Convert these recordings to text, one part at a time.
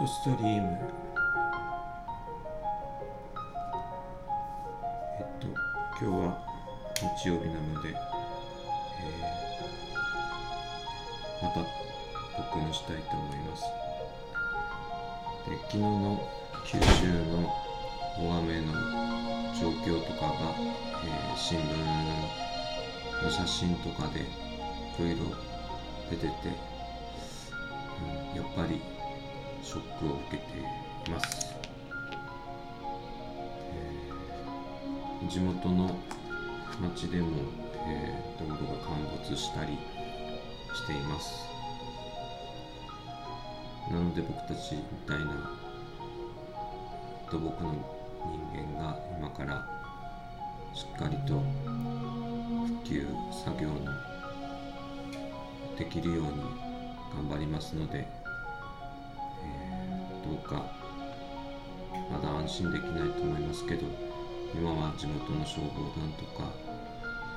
トストリーム。えっと今日は日曜日なので、えー、また録音したいと思います。で昨日の九州の大雨の状況とかが、えー、新聞の写真とかでいろいろ出てて、うん、やっぱりショックを受けています、えー、地元の町でも、えー、道路が陥没したりしています。なので僕たちみたいな土木の人間が今からしっかりと復旧作業のできるように頑張りますのでうかまだ安心できないと思いますけど今は地元の消防団とか、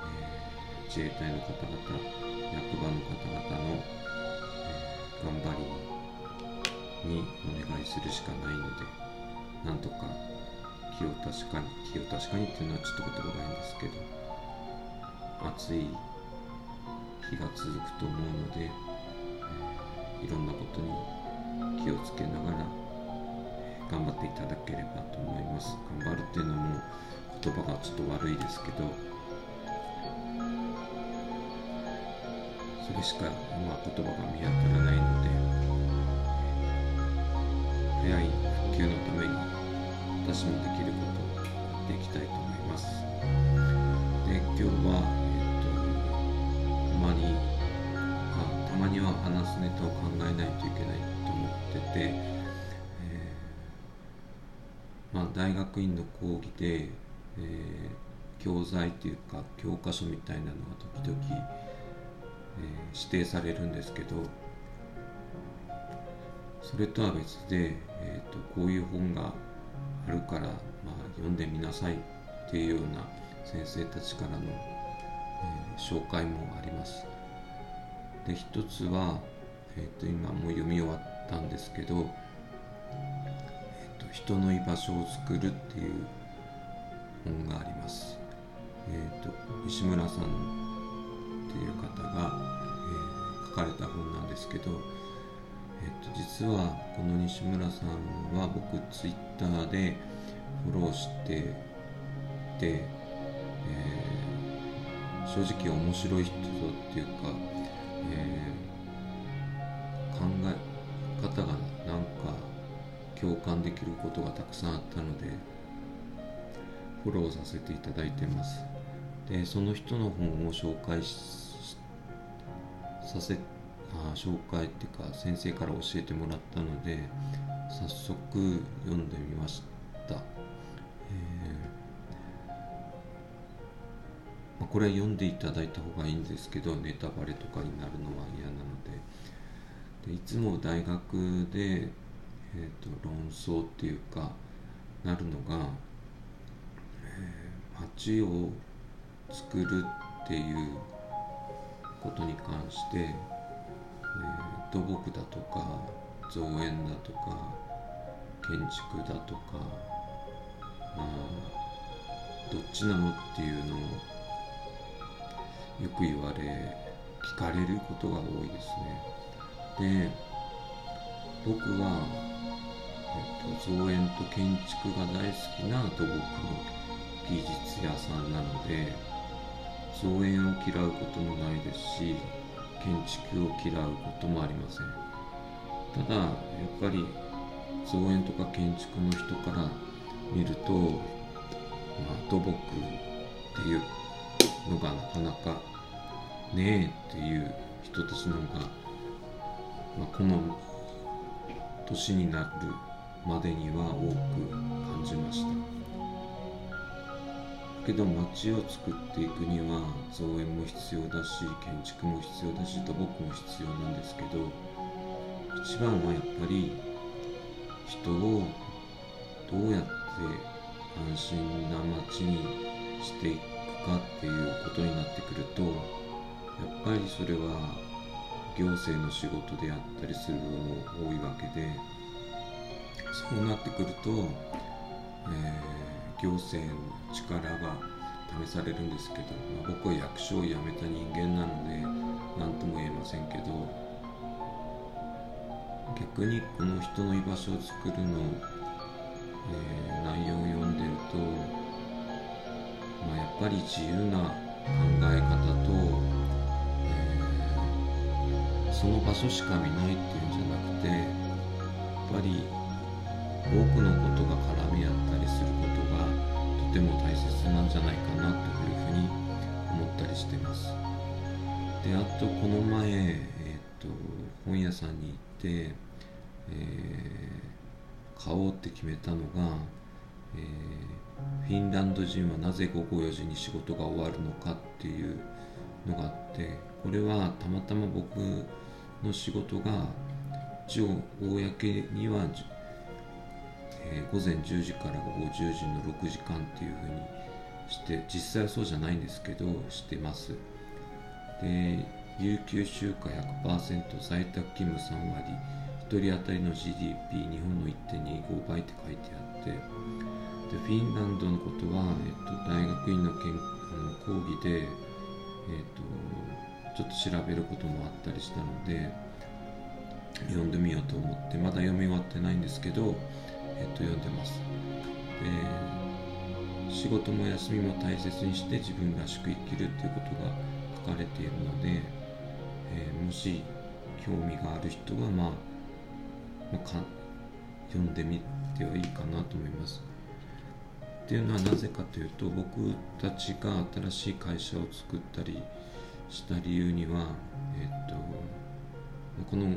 えー、自衛隊の方々役場の方々の、えー、頑張りにお願いするしかないのでなんとか気を確かに気を確かにっていうのはちょっと言葉がいいんですけど暑い日が続くと思うので、えー、いろんなことに気をつけながら頑張っていただければと思います。頑張るっていうのも言葉がちょっと悪いですけどそれしか今言葉が見当たらないので早い復旧のために私もできることをやっていきたいと思います。で今日はえっ、とたまにあたまには話すネタを考えないといけないと思っててまあ、大学院の講義で、えー、教材というか教科書みたいなのが時々、えー、指定されるんですけどそれとは別で、えーと、こういう本があるから、まあ、読んでみなさいっていうような先生たちからの、えー、紹介もあります。で一つは、えーと今もう読み終わったんですけど人の居場所を作るっていう本があります。えっ、ー、と西村さんっていう方が、えー、書かれた本なんですけど、えっ、ー、と実はこの西村さんは僕ツイッターでフォローしてて、え正直面白い人っていうか、え考え方がなんか共感できることがたくさんあったのでフォローさせていただいてます。でその人の本を紹介させあ紹介っていうか先生から教えてもらったので早速読んでみました、えま、これは読んでいただいた方がいいんですけどネタバレとかになるのは嫌なので。でいつも大学でえーと、論争っていうかなるのが、えー、街を作るっていうことに関して、えー、土木だとか造園だとか建築だとかまあどっちなのっていうのをよく言われ聞かれることが多いですね。で僕はえっと、造園と建築が大好きな土木の技術屋さんなので造園を嫌うこともないですし建築を嫌うこともありません。ただやっぱり造園とか建築の人から見ると、まあ、土木っていうのがなかなかねえっていう人たちの方が、まあ、この年になるまでには多く感じました。けど街を作っていくには造園も必要だし建築も必要だし土木も必要なんですけど一番はやっぱり人をどうやって安心な街にしていくかっていうことになってくるとやっぱりそれは行政の仕事であったりするのも多いわけでそうなってくると、えー、行政の力が試されるんですけど、まあ、僕は役所を辞めた人間なので何とも言えませんけど逆にこの人の居場所を作るの、えー、内容を読んでると、まあ、やっぱり自由な考え方と、えー、その場所しか見ないっていうんじゃなくてやっぱり多くのことが絡み合ったりすることがとても大切なんじゃないかなというふうに思ったりしてます。であとこの前、えーと、本屋さんに行って、えー、買おうって決めたのが、えー、フィンランド人はなぜ午後4時に仕事が終わるのかっていうのがあってこれはたまたま僕の仕事が一応公にはえー、午前10時から午後10時の6時間っていうふうにして実際はそうじゃないんですけどしてます。で有給休暇100%在宅勤務3割1人当たりの GDP 日本の1.25倍って書いてあってでフィンランドのことは、えっと、大学院の研あの講義で、えっと、ちょっと調べることもあったりしたので読んでみようと思ってまだ読み終わってないんですけどえっと、読んでます。で仕事も休みも大切にして自分らしく生きるっていうことが書かれているので、えー、もし興味がある人は、まあ、まあ、読んでみてはいいかなと思います。っていうのはなぜかというと僕たちが新しい会社を作ったりした理由には、えっと、この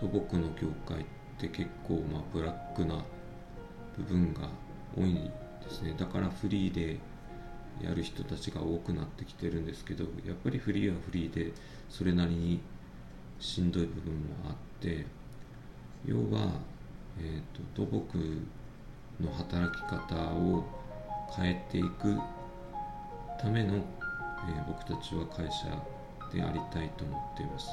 土木の業界って結構まあブラックな部分が多いですね。だからフリーでやる人たちが多くなってきてるんですけどやっぱりフリーはフリーでそれなりにしんどい部分もあって要は、えーと、土木の働き方を変えていくための、えー、僕たちは会社でありたいと思っています。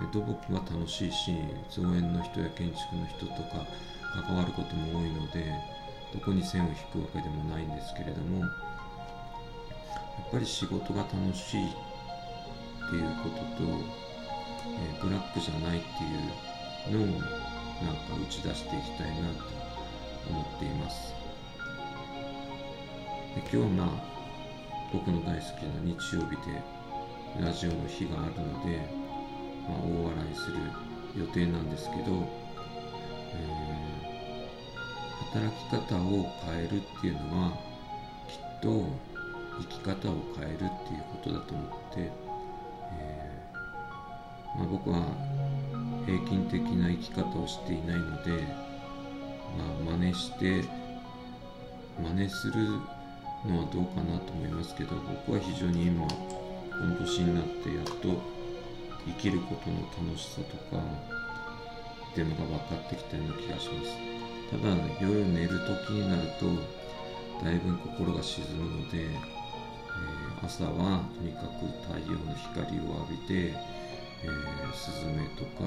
で土木は楽しいし造園の人や建築の人とか関わることも多いのでどこに線を引くわけでもないんですけれどもやっぱり仕事が楽しいっていうことと、え、ブラックじゃないっていうのをなんか打ち出していきたいなと思っています。で今日はまあ僕の大好きな日曜日でラジオの日があるので、まあ、大笑いする予定なんですけど、えー働き方を変えるっていうのはきっと生き方を変えるっていうことだと思って、えー、まあ、僕は平均的な生き方をしていないので、まあ、真似して真似するのはどうかなと思いますけど僕は非常に今この年になってやっと生きることの楽しさとかっていうのが分かってきたような気がします。ただ夜寝る時になるとだいぶ心が沈むので、えー、朝はとにかく太陽の光を浴びて、えー、スズメとか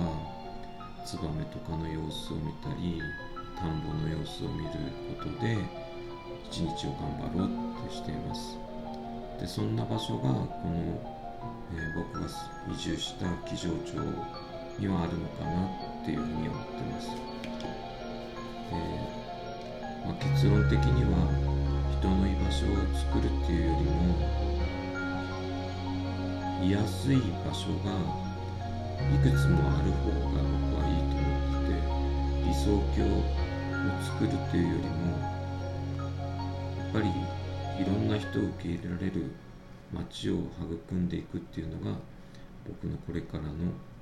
ツバメとかの様子を見たり田んぼの様子を見ることで一日を頑張ろうってしています。でそんな場所がこの、えー、僕が移住した木城町にはあるのかなっていうふうに結論的には人の居場所を作るっていうよりも居やすい場所がいくつもある方が僕はいいと思ってて理想郷を作るっていうよりもやっぱりいろんな人を受け入れられる街を育んでいくっていうのが僕のこれからの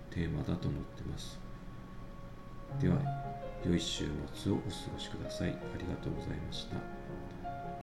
テーマだと思ってます。では良い週末をお過ごしください。ありがとうございました。